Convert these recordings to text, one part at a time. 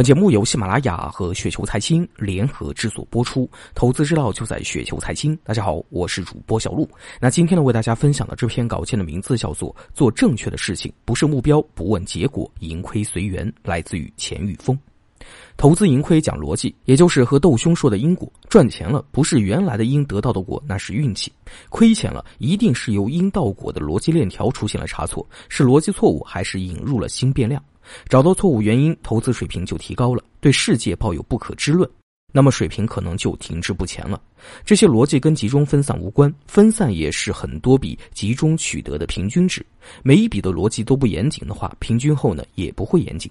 本节目由喜马拉雅和雪球财经联合制作播出，投资之道就在雪球财经。大家好，我是主播小璐。那今天呢，为大家分享的这篇稿件的名字叫做《做正确的事情，不是目标，不问结果，盈亏随缘》，来自于钱玉峰。投资盈亏讲逻辑，也就是和窦兄说的因果。赚钱了，不是原来的因得到的果，那是运气；亏钱了，一定是由因到果的逻辑链条出现了差错，是逻辑错误，还是引入了新变量？找到错误原因，投资水平就提高了。对世界抱有不可知论，那么水平可能就停滞不前了。这些逻辑跟集中分散无关，分散也是很多笔集中取得的平均值。每一笔的逻辑都不严谨的话，平均后呢也不会严谨。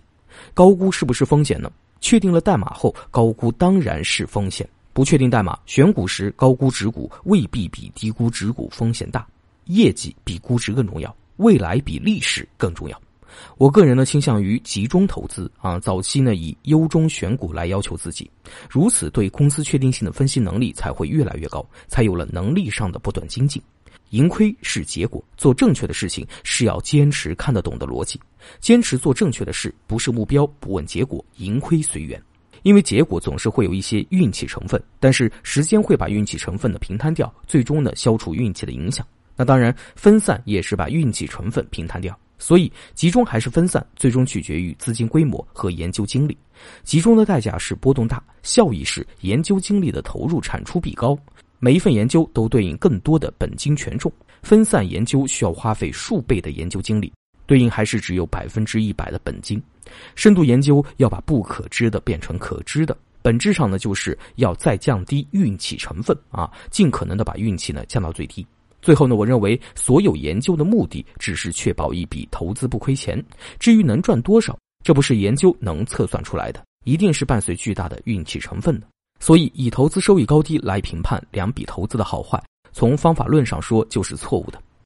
高估是不是风险呢？确定了代码后，高估当然是风险。不确定代码，选股时高估值股未必比低估值股风险大。业绩比估值更重要，未来比历史更重要。我个人呢倾向于集中投资啊，早期呢以优中选股来要求自己，如此对公司确定性的分析能力才会越来越高，才有了能力上的不断精进。盈亏是结果，做正确的事情是要坚持看得懂的逻辑，坚持做正确的事，不是目标，不问结果，盈亏随缘。因为结果总是会有一些运气成分，但是时间会把运气成分的平摊掉，最终呢消除运气的影响。那当然，分散也是把运气成分平摊掉。所以，集中还是分散，最终取决于资金规模和研究精力。集中的代价是波动大，效益是研究精力的投入产出比高。每一份研究都对应更多的本金权重，分散研究需要花费数倍的研究精力，对应还是只有百分之一百的本金。深度研究要把不可知的变成可知的，本质上呢就是要再降低运气成分啊，尽可能的把运气呢降到最低。最后呢，我认为所有研究的目的只是确保一笔投资不亏钱，至于能赚多少，这不是研究能测算出来的，一定是伴随巨大的运气成分的。所以，以投资收益高低来评判两笔投资的好坏，从方法论上说就是错误的。